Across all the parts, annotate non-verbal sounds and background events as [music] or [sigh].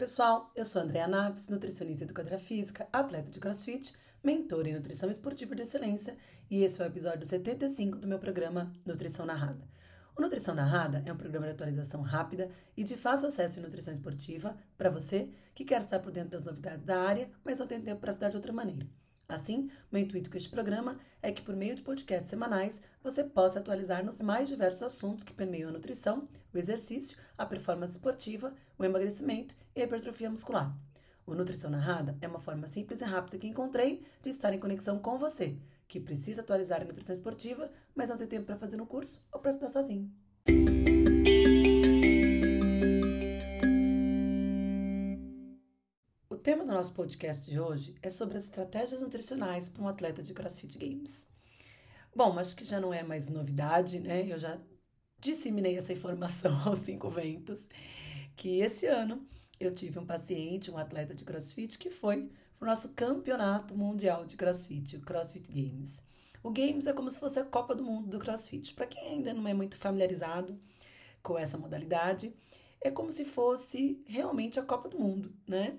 pessoal, eu sou Andréa Naves, nutricionista e educadora física, atleta de crossfit, mentora em nutrição esportiva de excelência e esse é o episódio 75 do meu programa Nutrição Narrada. O Nutrição Narrada é um programa de atualização rápida e de fácil acesso em nutrição esportiva para você que quer estar por dentro das novidades da área, mas não tem tempo para estudar de outra maneira. Assim, meu intuito com este programa é que, por meio de podcasts semanais, você possa atualizar nos mais diversos assuntos que permeiam a nutrição, o exercício, a performance esportiva, o emagrecimento e a hipertrofia muscular. O Nutrição Narrada é uma forma simples e rápida que encontrei de estar em conexão com você, que precisa atualizar a nutrição esportiva, mas não tem tempo para fazer no curso ou para estudar sozinho. Tema do nosso podcast de hoje é sobre as estratégias nutricionais para um atleta de CrossFit Games. Bom, acho que já não é mais novidade, né? Eu já disseminei essa informação [laughs] aos cinco ventos que esse ano eu tive um paciente, um atleta de CrossFit que foi o nosso campeonato mundial de CrossFit, o CrossFit Games. O Games é como se fosse a Copa do Mundo do CrossFit. Para quem ainda não é muito familiarizado com essa modalidade, é como se fosse realmente a Copa do Mundo, né?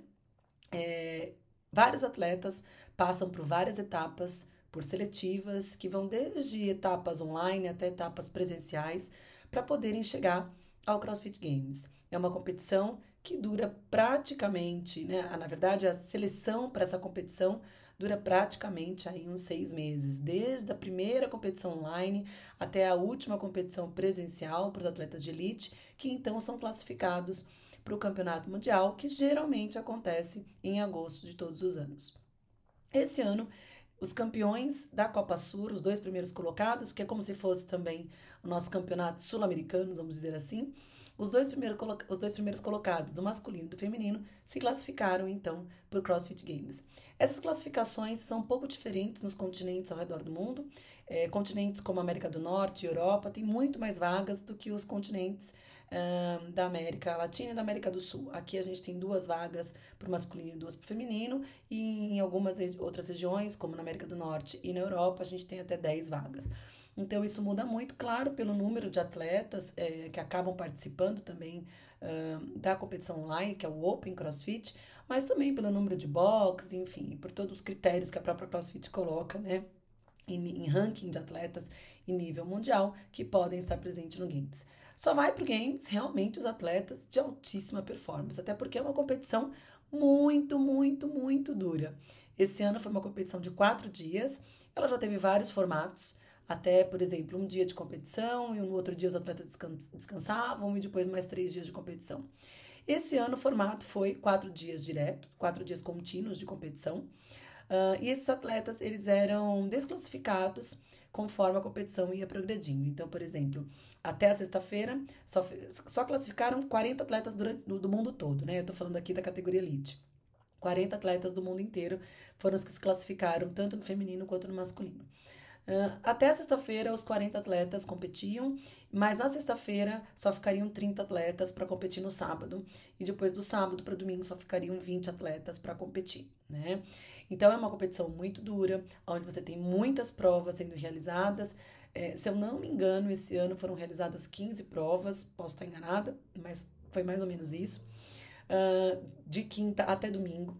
É, vários atletas passam por várias etapas, por seletivas, que vão desde etapas online até etapas presenciais, para poderem chegar ao CrossFit Games. É uma competição que dura praticamente, né? Na verdade, a seleção para essa competição dura praticamente aí uns seis meses, desde a primeira competição online até a última competição presencial para os atletas de elite, que então são classificados para o Campeonato Mundial, que geralmente acontece em agosto de todos os anos. Esse ano, os campeões da Copa Sur, os dois primeiros colocados, que é como se fosse também o nosso campeonato sul-americano, vamos dizer assim, os dois, primeiros, os dois primeiros colocados, do masculino e do feminino, se classificaram então para o CrossFit Games. Essas classificações são um pouco diferentes nos continentes ao redor do mundo. É, continentes como América do Norte e Europa têm muito mais vagas do que os continentes da América Latina e da América do Sul. Aqui a gente tem duas vagas para o masculino e duas para o feminino, e em algumas outras regiões, como na América do Norte e na Europa, a gente tem até 10 vagas. Então, isso muda muito, claro, pelo número de atletas é, que acabam participando também uh, da competição online, que é o Open CrossFit, mas também pelo número de box, enfim, por todos os critérios que a própria CrossFit coloca, né, em, em ranking de atletas em nível mundial que podem estar presentes no Games. Só vai para Games realmente os atletas de altíssima performance, até porque é uma competição muito, muito, muito dura. Esse ano foi uma competição de quatro dias, ela já teve vários formatos, até, por exemplo, um dia de competição e no outro dia os atletas descansavam e depois mais três dias de competição. Esse ano o formato foi quatro dias direto, quatro dias contínuos de competição. Uh, e esses atletas eles eram desclassificados conforme a competição ia progredindo. Então, por exemplo, até a sexta-feira só, só classificaram 40 atletas durante, do, do mundo todo, né? Eu tô falando aqui da categoria Elite. 40 atletas do mundo inteiro foram os que se classificaram, tanto no feminino quanto no masculino. Uh, até sexta-feira, os 40 atletas competiam, mas na sexta-feira só ficariam 30 atletas para competir no sábado, e depois do sábado para domingo só ficariam 20 atletas para competir, né? Então é uma competição muito dura, onde você tem muitas provas sendo realizadas. É, se eu não me engano, esse ano foram realizadas 15 provas, posso estar enganada, mas foi mais ou menos isso, uh, de quinta até domingo.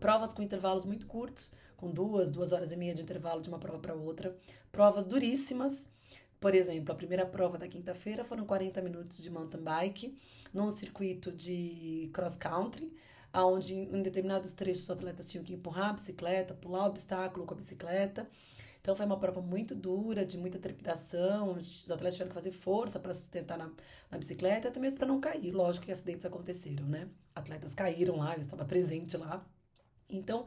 Provas com intervalos muito curtos, com duas, duas horas e meia de intervalo de uma prova para outra. Provas duríssimas. Por exemplo, a primeira prova da quinta-feira foram 40 minutos de mountain bike, num circuito de cross country, onde em determinados trechos os atletas tinham que empurrar a bicicleta, pular o obstáculo com a bicicleta. Então foi uma prova muito dura, de muita trepidação, os atletas tiveram que fazer força para sustentar na, na bicicleta, até mesmo para não cair. Lógico que acidentes aconteceram, né? Atletas caíram lá, eu estava presente lá. Então,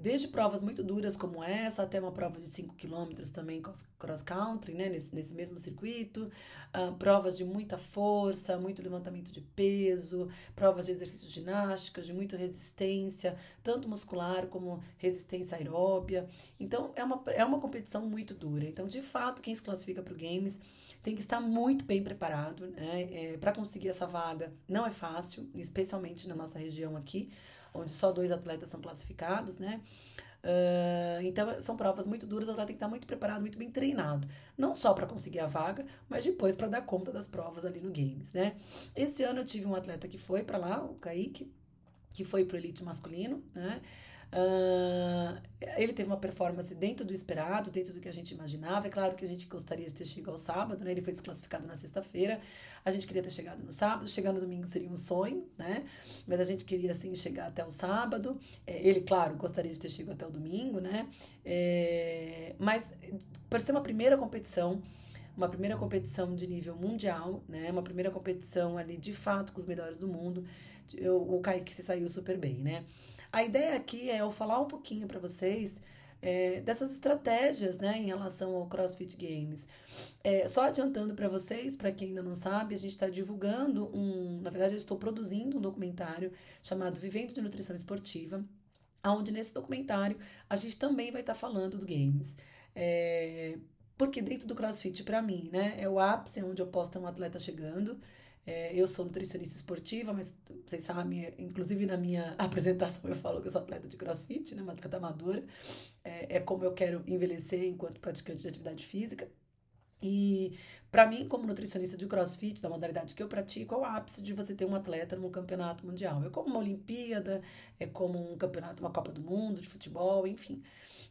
Desde provas muito duras como essa, até uma prova de 5 km também cross country, né, nesse, nesse mesmo circuito, uh, provas de muita força, muito levantamento de peso, provas de exercícios ginásticos, de muita resistência, tanto muscular como resistência aeróbia. Então, é uma, é uma competição muito dura. Então, de fato, quem se classifica para o Games tem que estar muito bem preparado, né? É, para conseguir essa vaga não é fácil, especialmente na nossa região aqui onde só dois atletas são classificados, né? Uh, então, são provas muito duras, o atleta tem que estar muito preparado, muito bem treinado. Não só para conseguir a vaga, mas depois para dar conta das provas ali no Games, né? Esse ano eu tive um atleta que foi para lá, o Kaique, que foi pro elite masculino, né? Uh, ele teve uma performance dentro do esperado, dentro do que a gente imaginava. É claro que a gente gostaria de ter chegado ao sábado, né? Ele foi desclassificado na sexta-feira. A gente queria ter chegado no sábado. Chegar no domingo seria um sonho, né? Mas a gente queria, sim, chegar até o sábado. É, ele, claro, gostaria de ter chegado até o domingo, né? É, mas, por ser uma primeira competição, uma primeira competição de nível mundial, né? Uma primeira competição ali, de fato, com os melhores do mundo. Eu, o Kaique se saiu super bem, né? A ideia aqui é eu falar um pouquinho para vocês é, dessas estratégias né, em relação ao CrossFit Games. É, só adiantando para vocês, para quem ainda não sabe, a gente está divulgando um. Na verdade, eu estou produzindo um documentário chamado Vivendo de Nutrição Esportiva, onde nesse documentário a gente também vai estar tá falando do Games. É, porque dentro do CrossFit, para mim, né, é o ápice onde eu posso ter um atleta chegando. É, eu sou nutricionista esportiva, mas vocês sabem, inclusive na minha [laughs] apresentação eu falo que eu sou atleta de crossfit, né, uma atleta amadora. É, é como eu quero envelhecer enquanto praticante de atividade física. E para mim, como nutricionista de crossfit, da modalidade que eu pratico, é o ápice de você ter um atleta num campeonato mundial. É como uma Olimpíada, é como um campeonato, uma Copa do Mundo de futebol, enfim.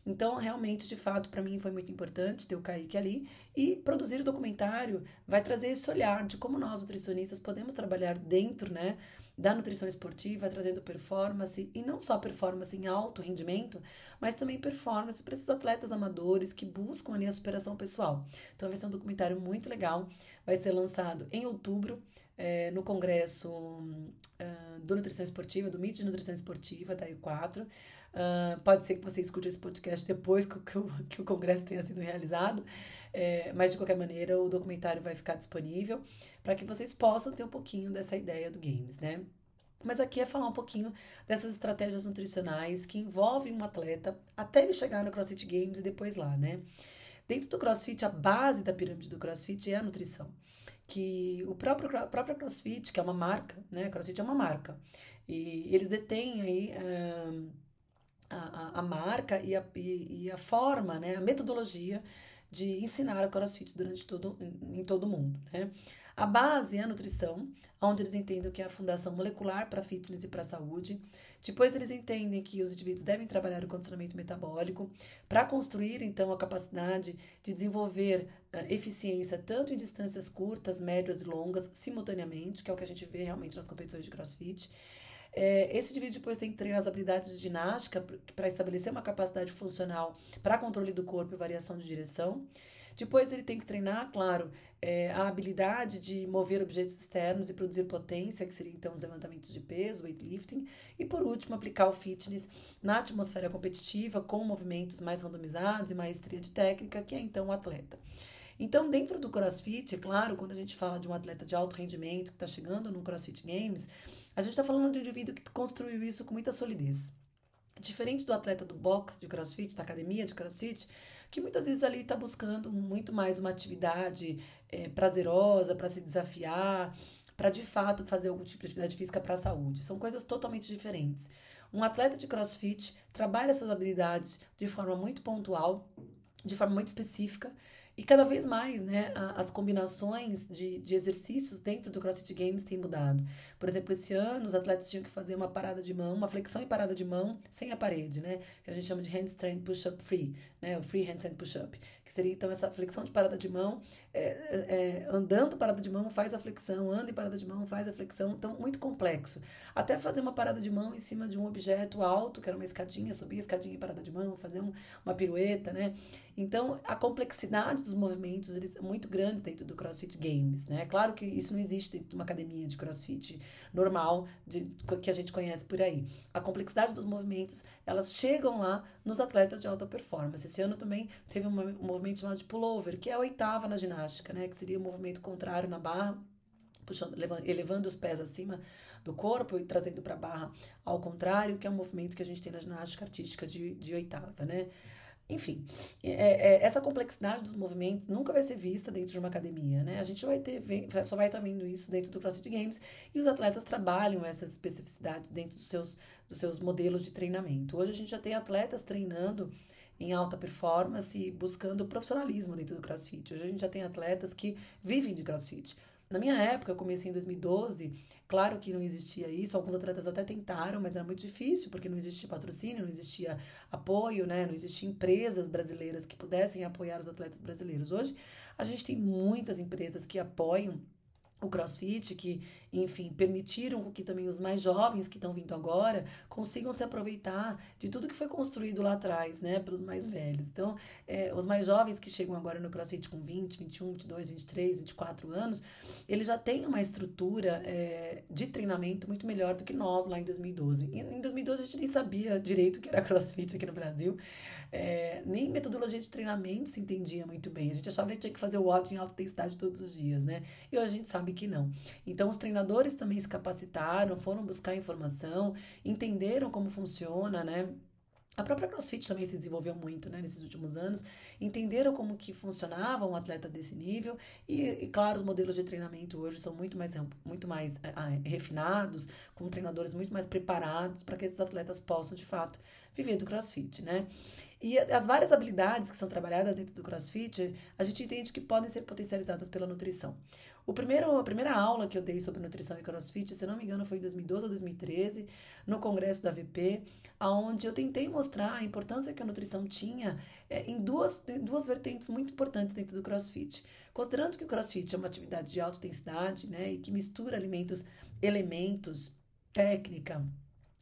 Então, realmente, de fato, para mim foi muito importante ter o Kaique ali. E produzir o documentário vai trazer esse olhar de como nós, nutricionistas, podemos trabalhar dentro, né? Da nutrição esportiva, trazendo performance, e não só performance em alto rendimento, mas também performance para esses atletas amadores que buscam ali a superação pessoal. Então vai ser um documentário muito legal, vai ser lançado em outubro, é, no Congresso uh, do Nutrição Esportiva, do MIT de Nutrição Esportiva, da I4. Uh, pode ser que você escute esse podcast depois que, que, o, que o congresso tenha sido realizado, é, mas de qualquer maneira o documentário vai ficar disponível para que vocês possam ter um pouquinho dessa ideia do games, né? Mas aqui é falar um pouquinho dessas estratégias nutricionais que envolvem um atleta até ele chegar no CrossFit Games e depois lá, né? Dentro do CrossFit, a base da pirâmide do CrossFit é a nutrição. Que o próprio, a própria CrossFit, que é uma marca, né? CrossFit é uma marca. E eles detêm aí. A, a, marca e a, e, e, a forma, né, a metodologia de ensinar a CrossFit durante todo, em todo o mundo. Né? A base é a nutrição, onde eles entendem que é a fundação molecular para fitness e para saúde. Depois eles entendem que os indivíduos devem trabalhar o condicionamento metabólico para construir então a capacidade de desenvolver uh, eficiência tanto em distâncias curtas, médias e longas simultaneamente, que é o que a gente vê realmente nas competições de CrossFit. É, esse indivíduo depois tem que treinar as habilidades de ginástica para estabelecer uma capacidade funcional para controle do corpo e variação de direção. Depois ele tem que treinar, claro, é, a habilidade de mover objetos externos e produzir potência, que seria então os levantamentos de peso, weightlifting. E por último, aplicar o fitness na atmosfera competitiva, com movimentos mais randomizados e maestria de técnica, que é então o atleta. Então, dentro do CrossFit, é claro, quando a gente fala de um atleta de alto rendimento que está chegando no CrossFit Games, a gente está falando de um indivíduo que construiu isso com muita solidez. Diferente do atleta do boxe de crossfit, da academia de crossfit, que muitas vezes ali está buscando muito mais uma atividade é, prazerosa para se desafiar, para de fato fazer algum tipo de atividade física para a saúde. São coisas totalmente diferentes. Um atleta de crossfit trabalha essas habilidades de forma muito pontual, de forma muito específica, e cada vez mais, né, as combinações de, de exercícios dentro do CrossFit Games têm mudado. Por exemplo, esse ano os atletas tinham que fazer uma parada de mão, uma flexão e parada de mão sem a parede, né? Que a gente chama de handstand push-up free, né? O free handstand push-up. Que seria então essa flexão de parada de mão, é, é, é, andando parada de mão, faz a flexão, anda em parada de mão, faz a flexão. Então, muito complexo. Até fazer uma parada de mão em cima de um objeto alto, que era uma escadinha, subir a escadinha em parada de mão, fazer um, uma pirueta, né? Então, a complexidade dos movimentos eles são muito grandes dentro do CrossFit Games, né? Claro que isso não existe dentro de uma academia de CrossFit normal de, que a gente conhece por aí. A complexidade dos movimentos, elas chegam lá nos atletas de alta performance. Esse ano também teve um, um movimento chamado de pullover, que é a oitava na ginástica, né? Que seria o movimento contrário na barra, puxando, elevando, elevando os pés acima do corpo e trazendo para a barra ao contrário, que é um movimento que a gente tem na ginástica artística de, de oitava, né? Enfim, é, é, essa complexidade dos movimentos nunca vai ser vista dentro de uma academia, né? A gente vai ter, só vai estar vendo isso dentro do CrossFit Games e os atletas trabalham essas especificidades dentro dos seus, dos seus modelos de treinamento. Hoje a gente já tem atletas treinando em alta performance, buscando profissionalismo dentro do CrossFit. Hoje a gente já tem atletas que vivem de CrossFit. Na minha época, eu comecei em 2012, claro que não existia isso, alguns atletas até tentaram, mas era muito difícil, porque não existia patrocínio, não existia apoio, né? Não existiam empresas brasileiras que pudessem apoiar os atletas brasileiros. Hoje, a gente tem muitas empresas que apoiam o CrossFit, que, enfim, permitiram que também os mais jovens que estão vindo agora consigam se aproveitar de tudo que foi construído lá atrás, né, pelos mais velhos. Então, é, os mais jovens que chegam agora no CrossFit com 20, 21, 22, 23, 24 anos, eles já têm uma estrutura é, de treinamento muito melhor do que nós lá em 2012. E, em 2012 a gente nem sabia direito o que era [laughs] CrossFit aqui no Brasil, é, nem metodologia de treinamento se entendia muito bem. A gente achava que tinha que fazer o WOD em alta intensidade todos os dias, né? E hoje a gente sabe que não. Então, os treinadores também se capacitaram, foram buscar informação, entenderam como funciona, né? A própria CrossFit também se desenvolveu muito né, nesses últimos anos, entenderam como que funcionava um atleta desse nível e, e claro, os modelos de treinamento hoje são muito mais, muito mais ah, refinados, com treinadores muito mais preparados para que esses atletas possam, de fato, viver do CrossFit, né? E as várias habilidades que são trabalhadas dentro do CrossFit, a gente entende que podem ser potencializadas pela nutrição. O primeiro, a primeira aula que eu dei sobre nutrição e CrossFit, se não me engano, foi em 2012 ou 2013, no congresso da VP, onde eu tentei mostrar a importância que a nutrição tinha é, em, duas, em duas vertentes muito importantes dentro do CrossFit. Considerando que o CrossFit é uma atividade de alta intensidade, né, e que mistura alimentos, elementos, técnica,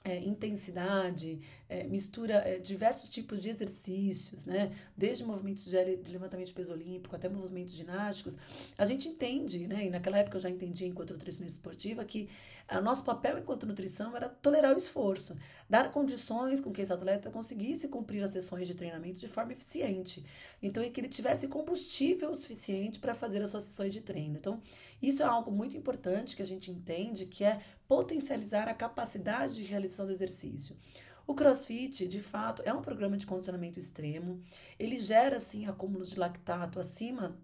é, intensidade, é, mistura é, diversos tipos de exercícios, né? Desde movimentos de, de, levantamento de peso olímpico até movimentos ginásticos, a gente entende, né? E naquela época eu já entendi enquanto nutricionista esportiva que o nosso papel enquanto nutrição era tolerar o esforço, dar condições com que esse atleta conseguisse cumprir as sessões de treinamento de forma eficiente. Então, é que ele tivesse combustível suficiente para fazer as suas sessões de treino. Então, isso é algo muito importante que a gente entende, que é potencializar a capacidade de realização do exercício. O CrossFit, de fato, é um programa de condicionamento extremo. Ele gera, sim, acúmulos de lactato acima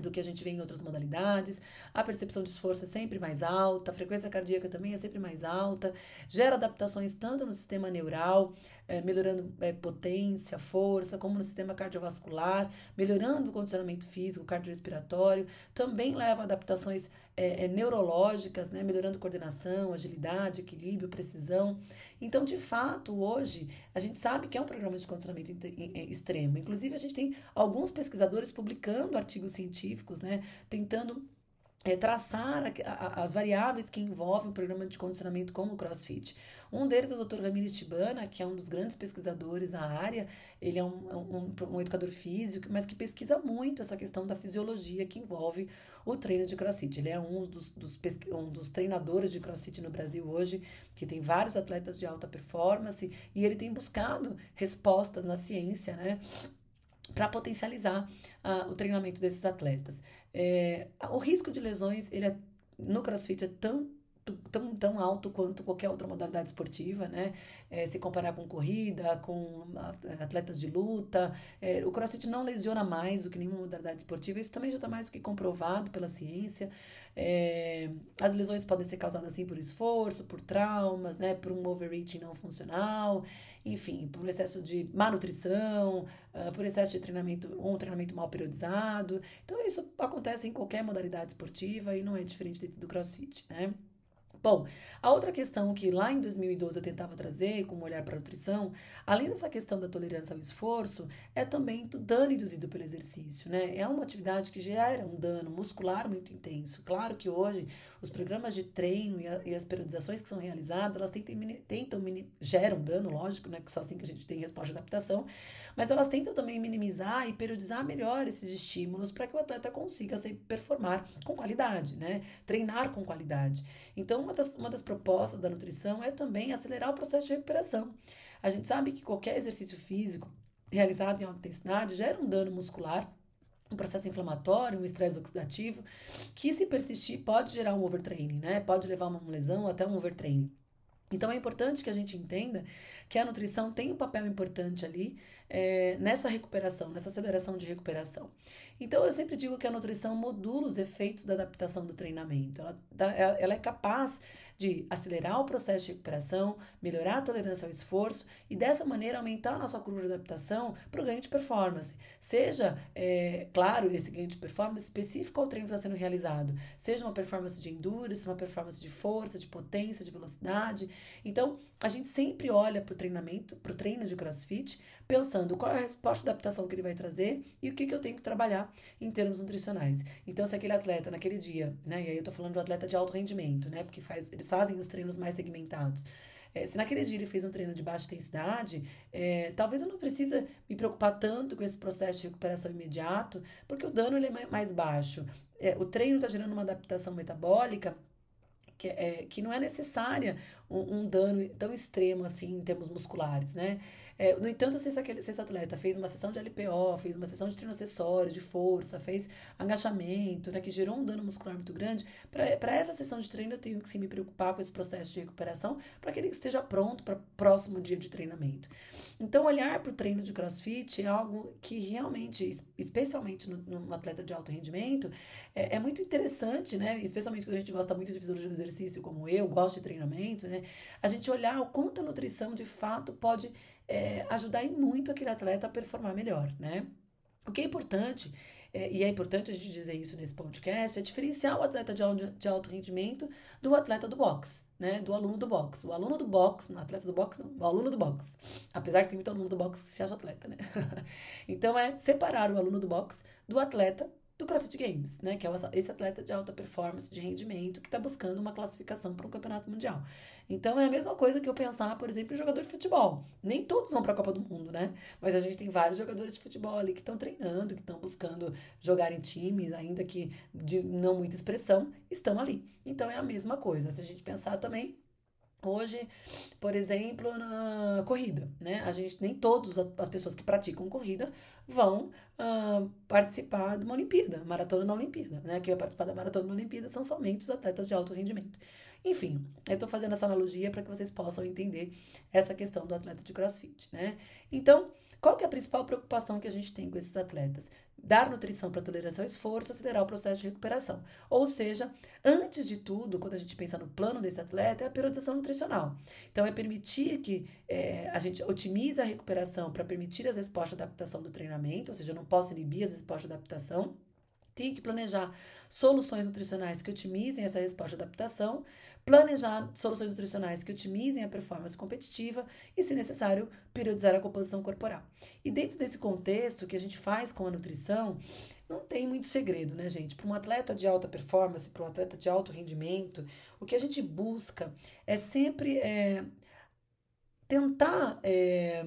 do que a gente vê em outras modalidades. A percepção de esforço é sempre mais alta, a frequência cardíaca também é sempre mais alta, gera adaptações tanto no sistema neural, é, melhorando é, potência, força, como no sistema cardiovascular, melhorando o condicionamento físico, cardiorrespiratório, também leva a adaptações é, neurológicas, né, melhorando coordenação, agilidade, equilíbrio, precisão. Então, de fato, hoje, a gente sabe que é um programa de condicionamento extremo. Inclusive, a gente tem alguns pesquisadores publicando artigos científicos, né, tentando é, traçar a, a, as variáveis que envolvem o programa de condicionamento como o CrossFit. Um deles é o Dr. Ramires Tibana, que é um dos grandes pesquisadores na área. Ele é um, um, um, educador físico, mas que pesquisa muito essa questão da fisiologia que envolve o treino de CrossFit. Ele é um dos, dos, um dos treinadores de CrossFit no Brasil hoje, que tem vários atletas de alta performance, e ele tem buscado respostas na ciência, né? para potencializar uh, o treinamento desses atletas. É, o risco de lesões ele é, no CrossFit é tão tão, tão alto quanto qualquer outra modalidade esportiva, né? É, se comparar com corrida, com atletas de luta, é, o crossfit não lesiona mais do que nenhuma modalidade esportiva, isso também já está mais do que comprovado pela ciência. É, as lesões podem ser causadas assim por esforço, por traumas, né? Por um overreaching não funcional, enfim, por excesso de má nutrição, uh, por excesso de treinamento, um treinamento mal periodizado. Então, isso acontece em qualquer modalidade esportiva e não é diferente dentro do crossfit, né? Bom, a outra questão que lá em 2012 eu tentava trazer como olhar para a nutrição, além dessa questão da tolerância ao esforço, é também do dano induzido pelo exercício, né? É uma atividade que gera um dano muscular muito intenso. Claro que hoje os programas de treino e, a, e as periodizações que são realizadas, elas tentam, tentam geram dano, lógico, né? Só assim que a gente tem resposta de adaptação, mas elas tentam também minimizar e periodizar melhor esses estímulos para que o atleta consiga se performar com qualidade, né? Treinar com qualidade. Então, uma das, uma das propostas da nutrição é também acelerar o processo de recuperação. A gente sabe que qualquer exercício físico realizado em alta intensidade gera um dano muscular, um processo inflamatório, um estresse oxidativo, que se persistir pode gerar um overtraining, né? Pode levar a uma lesão até um overtraining. Então é importante que a gente entenda que a nutrição tem um papel importante ali é, nessa recuperação, nessa aceleração de recuperação. Então, eu sempre digo que a nutrição modula os efeitos da adaptação do treinamento. Ela, ela é capaz de acelerar o processo de recuperação, melhorar a tolerância ao esforço e dessa maneira aumentar a nossa curva de adaptação para o ganho de performance. Seja, é, claro, esse ganho de performance específico ao treino que está sendo realizado, seja uma performance de endurance, uma performance de força, de potência, de velocidade. Então, a gente sempre olha para o treinamento, para o treino de crossfit, pensando qual é a resposta de adaptação que ele vai trazer e o que, que eu tenho que trabalhar em termos nutricionais. Então, se aquele atleta naquele dia, né, e aí eu estou falando do atleta de alto rendimento, né, porque faz, eles fazem os treinos mais segmentados. É, se naquele dia ele fez um treino de baixa intensidade, é, talvez eu não precise me preocupar tanto com esse processo de recuperação imediato, porque o dano ele é mais baixo. É, o treino está gerando uma adaptação metabólica que, é, que não é necessária um, um, dano tão extremo assim em termos musculares, né? É, no entanto, se esse, se esse atleta fez uma sessão de LPO, fez uma sessão de treino acessório, de força, fez agachamento, né, que gerou um dano muscular muito grande, para essa sessão de treino eu tenho que sim, me preocupar com esse processo de recuperação para que ele esteja pronto para o próximo dia de treinamento. Então, olhar para o treino de crossfit é algo que realmente, especialmente no atleta de alto rendimento, é, é, muito interessante, né? Especialmente quando a gente gosta muito de fisiologia do exercício, como eu, gosto de treinamento, né? A gente olhar o quanto a nutrição de fato pode é, ajudar muito aquele atleta a performar melhor, né? O que é importante, é, e é importante a gente dizer isso nesse podcast, é diferenciar o atleta de, de alto rendimento do atleta do boxe, né? Do aluno do boxe. O aluno do boxe, não atleta do boxe, não, o aluno do boxe. Apesar que tem muito aluno do boxe que se acha atleta, né? [laughs] então é separar o aluno do boxe do atleta do CrossFit Games, né? Que é esse atleta de alta performance, de rendimento, que está buscando uma classificação para um campeonato mundial. Então é a mesma coisa que eu pensar, por exemplo, em jogador de futebol. Nem todos vão para a Copa do Mundo, né? Mas a gente tem vários jogadores de futebol ali que estão treinando, que estão buscando jogar em times, ainda que de não muita expressão, estão ali. Então é a mesma coisa. Se a gente pensar também Hoje, por exemplo, na corrida, né? A gente nem todas as pessoas que praticam corrida vão uh, participar de uma Olimpíada, maratona na Olimpíada, né? Quem vai participar da maratona na Olimpíada são somente os atletas de alto rendimento. Enfim, eu estou fazendo essa analogia para que vocês possam entender essa questão do atleta de CrossFit, né? Então, qual que é a principal preocupação que a gente tem com esses atletas? Dar nutrição para tolerância ao esforço, acelerar o processo de recuperação. Ou seja, antes de tudo, quando a gente pensa no plano desse atleta, é a periodização nutricional. Então, é permitir que é, a gente otimize a recuperação para permitir as respostas de adaptação do treinamento, ou seja, eu não posso inibir as respostas de adaptação. Tenho que planejar soluções nutricionais que otimizem essa resposta de adaptação, planejar soluções nutricionais que otimizem a performance competitiva e, se necessário, periodizar a composição corporal. E dentro desse contexto que a gente faz com a nutrição, não tem muito segredo, né, gente? Para um atleta de alta performance, para um atleta de alto rendimento, o que a gente busca é sempre é, tentar é,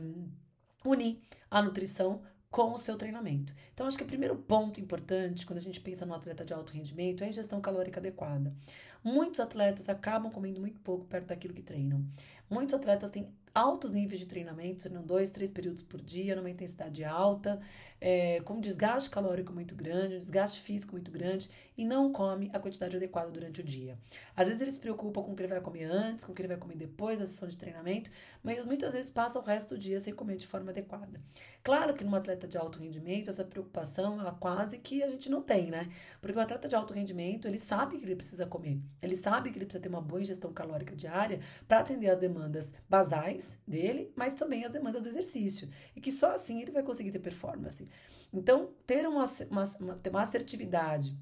unir a nutrição com o seu treinamento. Então, acho que o primeiro ponto importante quando a gente pensa no atleta de alto rendimento é a ingestão calórica adequada. Muitos atletas acabam comendo muito pouco perto daquilo que treinam. Muitos atletas têm altos níveis de treinamento, treinam dois, três períodos por dia, numa intensidade alta, é, com um desgaste calórico muito grande, um desgaste físico muito grande e não come a quantidade adequada durante o dia. Às vezes eles se preocupam com o que ele vai comer antes, com o que ele vai comer depois da sessão de treinamento, mas muitas vezes passa o resto do dia sem comer de forma adequada. Claro que num atleta de alto rendimento, essa preocupação ela quase que a gente não tem, né? Porque o atleta de alto rendimento, ele sabe que ele precisa comer, ele sabe que ele precisa ter uma boa ingestão calórica diária para atender as demandas basais dele, mas também as demandas do exercício. E que só assim ele vai conseguir ter performance. Então, ter uma, uma, uma, ter uma assertividade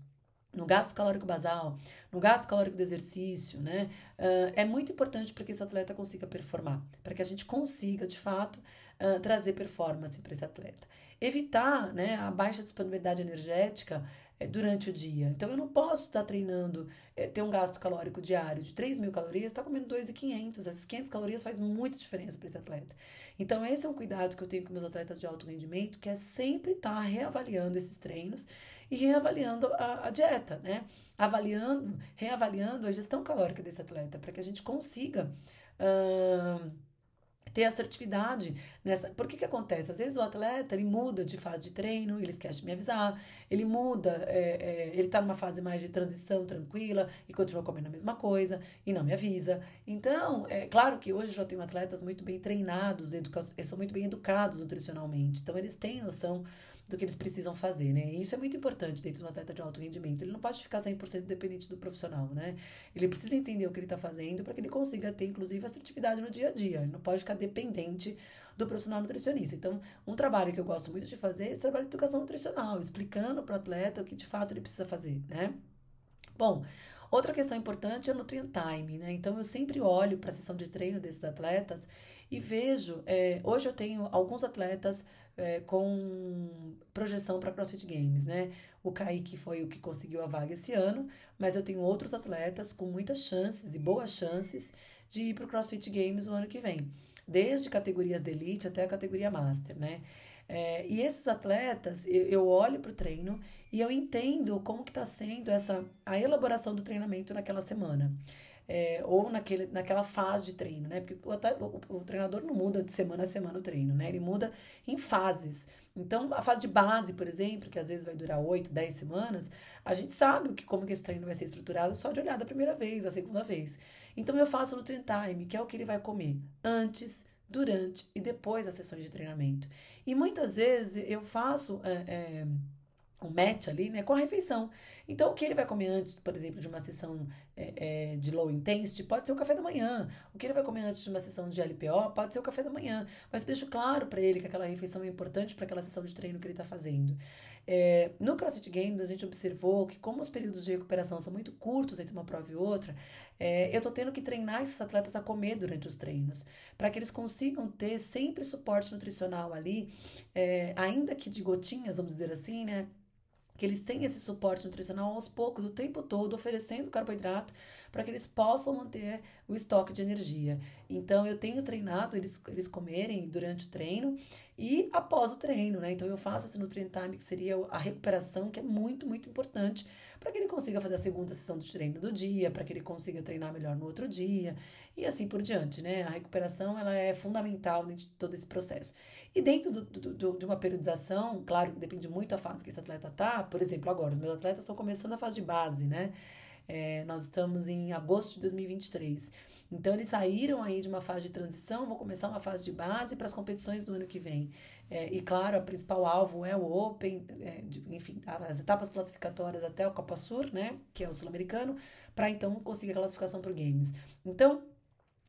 no gasto calórico basal, no gasto calórico do exercício, né? Uh, é muito importante para que esse atleta consiga performar, para que a gente consiga, de fato, uh, trazer performance para esse atleta. Evitar né, a baixa disponibilidade energética é, durante o dia. Então, eu não posso estar treinando, é, ter um gasto calórico diário de 3 mil calorias, estar tá comendo 2.500. Essas 500 calorias faz muita diferença para esse atleta. Então, esse é um cuidado que eu tenho com meus atletas de alto rendimento, que é sempre estar reavaliando esses treinos e reavaliando a, a dieta, né? Avaliando, reavaliando a gestão calórica desse atleta, para que a gente consiga. Uh, ter assertividade nessa. Por que que acontece? Às vezes o atleta ele muda de fase de treino, ele esquece de me avisar, ele muda, é, é, ele tá numa fase mais de transição tranquila e continua comendo a mesma coisa e não me avisa. Então, é claro que hoje eu já tenho atletas muito bem treinados, educa eles são muito bem educados nutricionalmente, então eles têm noção do que eles precisam fazer, né? E isso é muito importante dentro de um atleta de alto rendimento. Ele não pode ficar 100% dependente do profissional, né? Ele precisa entender o que ele está fazendo para que ele consiga ter, inclusive, assertividade no dia a dia. Ele não pode ficar dependente do profissional nutricionista. Então, um trabalho que eu gosto muito de fazer é esse trabalho de educação nutricional, explicando para o atleta o que de fato ele precisa fazer, né? Bom, outra questão importante é o nutrient time, né? Então, eu sempre olho para a sessão de treino desses atletas e vejo, é, hoje eu tenho alguns atletas é, com projeção para CrossFit Games, né? O Kaique foi o que conseguiu a vaga esse ano, mas eu tenho outros atletas com muitas chances e boas chances de ir para o CrossFit Games o ano que vem, desde categorias de elite até a categoria master, né? É, e esses atletas, eu, eu olho para o treino e eu entendo como que está sendo essa a elaboração do treinamento naquela semana é, ou naquele, naquela fase de treino, né? Porque o, o, o, treinador não muda de semana a semana o treino, né? Ele muda em fases. Então, a fase de base, por exemplo, que às vezes vai durar 8, 10 semanas, a gente sabe o que, como que esse treino vai ser estruturado só de olhar da primeira vez, da segunda vez. Então, eu faço no Train Time, que é o que ele vai comer antes, durante e depois das sessões de treinamento. E muitas vezes eu faço. É, é, um match ali, né, com a refeição. Então, o que ele vai comer antes, por exemplo, de uma sessão é, é, de low intensity, pode ser o café da manhã. O que ele vai comer antes de uma sessão de LPO, pode ser o café da manhã. Mas eu deixo claro para ele que aquela refeição é importante para aquela sessão de treino que ele está fazendo. É, no CrossFit Games, a gente observou que, como os períodos de recuperação são muito curtos entre uma prova e outra, é, eu estou tendo que treinar esses atletas a comer durante os treinos, para que eles consigam ter sempre suporte nutricional ali, é, ainda que de gotinhas, vamos dizer assim, né? Que eles têm esse suporte nutricional aos poucos, o tempo todo, oferecendo carboidrato para que eles possam manter o estoque de energia. Então, eu tenho treinado eles, eles comerem durante o treino e após o treino, né? Então, eu faço esse nutrient time, que seria a recuperação, que é muito, muito importante para que ele consiga fazer a segunda sessão de treino do dia, para que ele consiga treinar melhor no outro dia e assim por diante, né? A recuperação ela é fundamental dentro de todo esse processo. E dentro do, do, do, de uma periodização, claro depende muito da fase que esse atleta tá. Por exemplo, agora, os meus atletas estão começando a fase de base, né? É, nós estamos em agosto de 2023. Então, eles saíram aí de uma fase de transição, vão começar uma fase de base para as competições do ano que vem. É, e, claro, a principal alvo é o Open, é, de, enfim, as etapas classificatórias até o Copa Sur, né, que é o sul-americano, para então conseguir a classificação para o Games. Então,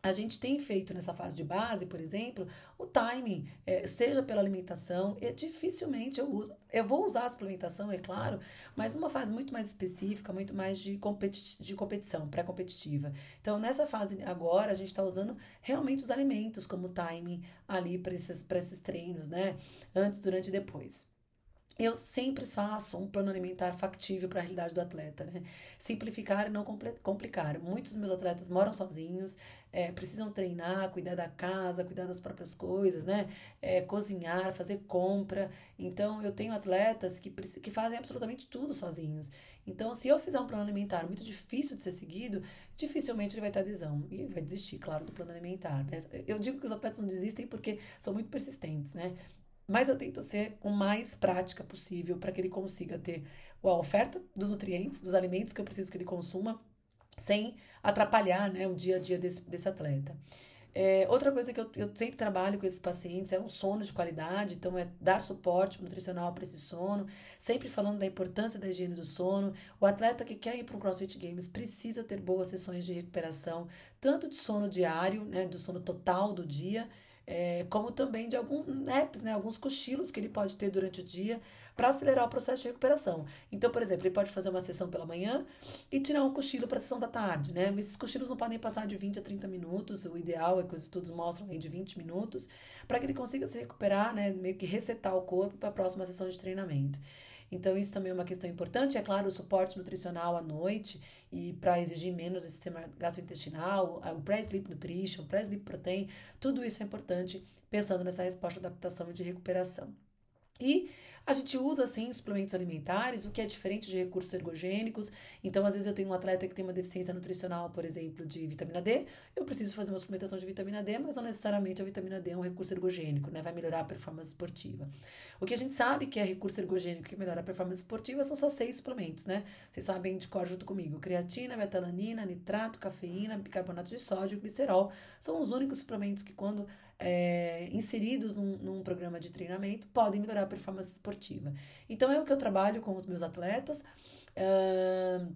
a gente tem feito nessa fase de base, por exemplo, o timing, é, seja pela alimentação, e dificilmente eu uso. Eu vou usar a suplementação, é claro, mas numa fase muito mais específica, muito mais de, competi de competição, pré-competitiva. Então, nessa fase agora, a gente está usando realmente os alimentos como timing ali para esses, esses treinos, né? Antes, durante e depois eu sempre faço um plano alimentar factível para a realidade do atleta, né? Simplificar e não complicar. Muitos dos meus atletas moram sozinhos, é, precisam treinar, cuidar da casa, cuidar das próprias coisas, né? É, cozinhar, fazer compra. Então, eu tenho atletas que, que fazem absolutamente tudo sozinhos. Então, se eu fizer um plano alimentar muito difícil de ser seguido, dificilmente ele vai ter adesão. E vai desistir, claro, do plano alimentar. Né? Eu digo que os atletas não desistem porque são muito persistentes, né? Mas eu tento ser o mais prática possível para que ele consiga ter a oferta dos nutrientes, dos alimentos que eu preciso que ele consuma, sem atrapalhar né, o dia a dia desse, desse atleta. É, outra coisa que eu, eu sempre trabalho com esses pacientes é um sono de qualidade, então é dar suporte nutricional para esse sono, sempre falando da importância da higiene do sono. O atleta que quer ir para o CrossFit Games precisa ter boas sessões de recuperação, tanto de sono diário, né, do sono total do dia, é, como também de alguns naps, né, alguns cochilos que ele pode ter durante o dia para acelerar o processo de recuperação. Então, por exemplo, ele pode fazer uma sessão pela manhã e tirar um cochilo para a sessão da tarde, né? Esses cochilos não podem passar de 20 a 30 minutos, o ideal é que os estudos mostram aí de 20 minutos, para que ele consiga se recuperar, né, meio que resetar o corpo para a próxima sessão de treinamento. Então, isso também é uma questão importante. É claro, o suporte nutricional à noite e para exigir menos do sistema gastrointestinal, o pré-sleep nutrition, o pré-sleep protein, tudo isso é importante pensando nessa resposta de adaptação e de recuperação. E A gente usa, sim, suplementos alimentares, o que é diferente de recursos ergogênicos. Então, às vezes, eu tenho um atleta que tem uma deficiência nutricional, por exemplo, de vitamina D. Eu preciso fazer uma suplementação de vitamina D, mas não necessariamente a vitamina D é um recurso ergogênico, né? Vai melhorar a performance esportiva. O que a gente sabe que é recurso ergogênico que melhora a performance esportiva são só seis suplementos, né? Vocês sabem de cor junto comigo: creatina, metalanina, nitrato, cafeína, bicarbonato de sódio, glicerol. São os únicos suplementos que, quando é, inseridos num, num, programa de treinamento podem melhorar a performance esportiva. Então é o que eu trabalho com os meus atletas. Uh,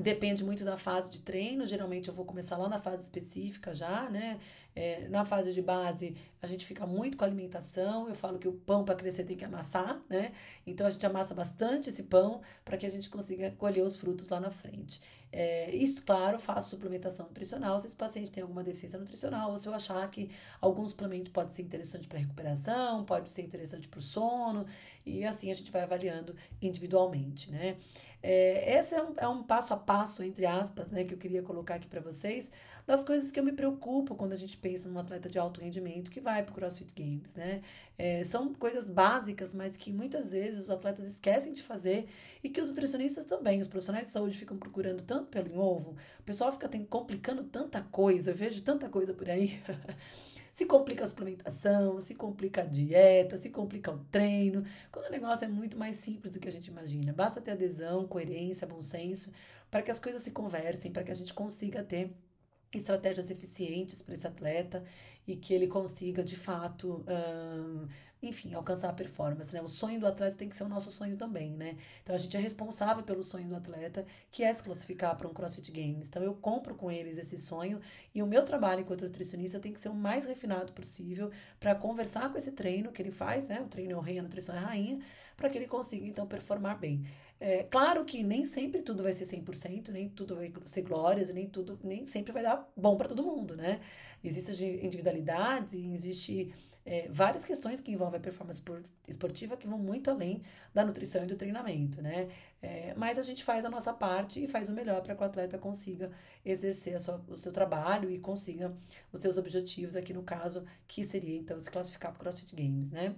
Depende muito da fase de treino. Geralmente eu vou começar lá na fase específica já, né? É, na fase de base, a gente fica muito com a alimentação. Eu falo que o pão para crescer tem que amassar, né? Então a gente amassa bastante esse pão para que a gente consiga colher os frutos lá na frente. É, isso, claro, faço suplementação nutricional se esse paciente tem alguma deficiência nutricional ou se eu achar que algum suplemento pode ser interessante para recuperação, pode ser interessante para o sono, e assim a gente vai avaliando individualmente, né? É, esse é um, é um passo a passo, entre aspas, né, que eu queria colocar aqui para vocês, das coisas que eu me preocupo quando a gente pensa num atleta de alto rendimento que vai para CrossFit Games, né? É, são coisas básicas, mas que muitas vezes os atletas esquecem de fazer e que os nutricionistas também, os profissionais de saúde ficam procurando tanto pelo em ovo, o pessoal fica tem, complicando tanta coisa, eu vejo tanta coisa por aí. [laughs] se complica a suplementação, se complica a dieta, se complica o treino, quando o negócio é muito mais simples do que a gente imagina. Basta ter adesão, coerência, bom senso, para que as coisas se conversem, para que a gente consiga ter estratégias eficientes para esse atleta e que ele consiga de fato, enfim, alcançar a performance. Né? O sonho do atleta tem que ser o nosso sonho também, né? Então a gente é responsável pelo sonho do atleta, que é se classificar para um CrossFit Games. Então eu compro com eles esse sonho e o meu trabalho enquanto nutricionista tem que ser o mais refinado possível para conversar com esse treino que ele faz, né? O treino é o rei, a nutrição é a rainha, para que ele consiga então performar bem. É, claro que nem sempre tudo vai ser 100%, nem tudo vai ser glórias, nem tudo, nem sempre vai dar bom para todo mundo, né? Existem individualidades existe é, várias questões que envolvem a performance esportiva que vão muito além da nutrição e do treinamento, né? É, mas a gente faz a nossa parte e faz o melhor para que o atleta consiga exercer sua, o seu trabalho e consiga os seus objetivos, aqui no caso, que seria então se classificar para o CrossFit Games, né?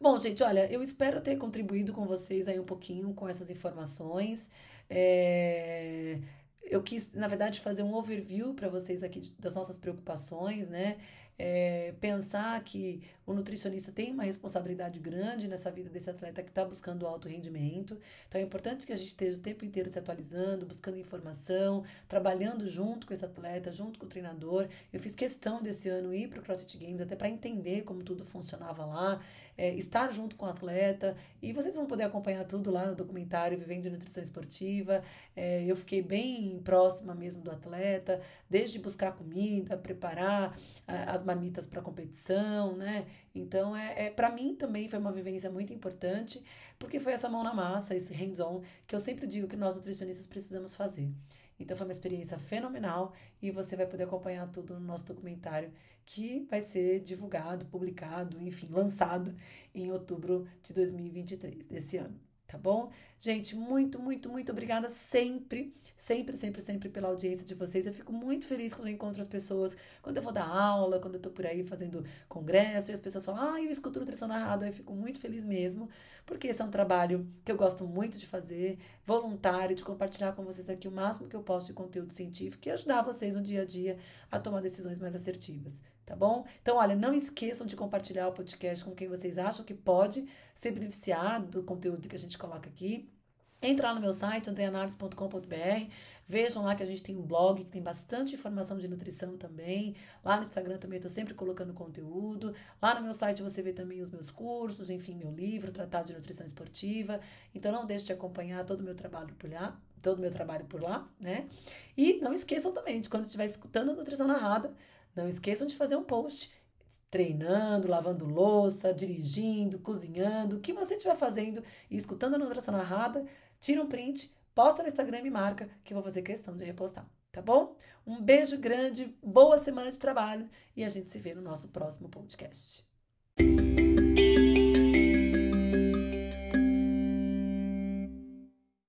Bom, gente, olha, eu espero ter contribuído com vocês aí um pouquinho com essas informações. É... Eu quis, na verdade, fazer um overview para vocês aqui das nossas preocupações, né? É, pensar que o nutricionista tem uma responsabilidade grande nessa vida desse atleta que está buscando alto rendimento. Então é importante que a gente esteja o tempo inteiro se atualizando, buscando informação, trabalhando junto com esse atleta, junto com o treinador. Eu fiz questão desse ano ir para o CrossFit Games até para entender como tudo funcionava lá, é, estar junto com o atleta. E vocês vão poder acompanhar tudo lá no documentário Vivendo de Nutrição Esportiva. É, eu fiquei bem próxima mesmo do atleta, desde buscar comida, preparar as marmitas para competição, né? Então, é, é para mim também foi uma vivência muito importante, porque foi essa mão na massa, esse hands-on, que eu sempre digo que nós nutricionistas precisamos fazer. Então, foi uma experiência fenomenal e você vai poder acompanhar tudo no nosso documentário, que vai ser divulgado, publicado, enfim, lançado em outubro de 2023, desse ano tá bom? Gente, muito, muito, muito obrigada sempre, sempre, sempre, sempre pela audiência de vocês. Eu fico muito feliz quando encontro as pessoas, quando eu vou dar aula, quando eu tô por aí fazendo congresso e as pessoas falam, ah, eu escuto nutrição narrada. Eu fico muito feliz mesmo, porque esse é um trabalho que eu gosto muito de fazer, voluntário, de compartilhar com vocês aqui o máximo que eu posso de conteúdo científico e ajudar vocês no dia a dia a tomar decisões mais assertivas tá bom? Então, olha, não esqueçam de compartilhar o podcast com quem vocês acham que pode ser beneficiado do conteúdo que a gente coloca aqui. Entra lá no meu site, andreanaves.com.br. Vejam lá que a gente tem um blog que tem bastante informação de nutrição também. Lá no Instagram também estou sempre colocando conteúdo. Lá no meu site você vê também os meus cursos, enfim, meu livro, Tratado de Nutrição Esportiva. Então não deixe de acompanhar todo o meu trabalho por lá, todo o meu trabalho por lá, né? E não esqueçam também de quando estiver escutando a Nutrição Narrada, não esqueçam de fazer um post treinando, lavando louça, dirigindo, cozinhando, o que você estiver fazendo e escutando a nutrição narrada, tira um print, posta no Instagram e marca que eu vou fazer questão de repostar, tá bom? Um beijo grande, boa semana de trabalho e a gente se vê no nosso próximo podcast.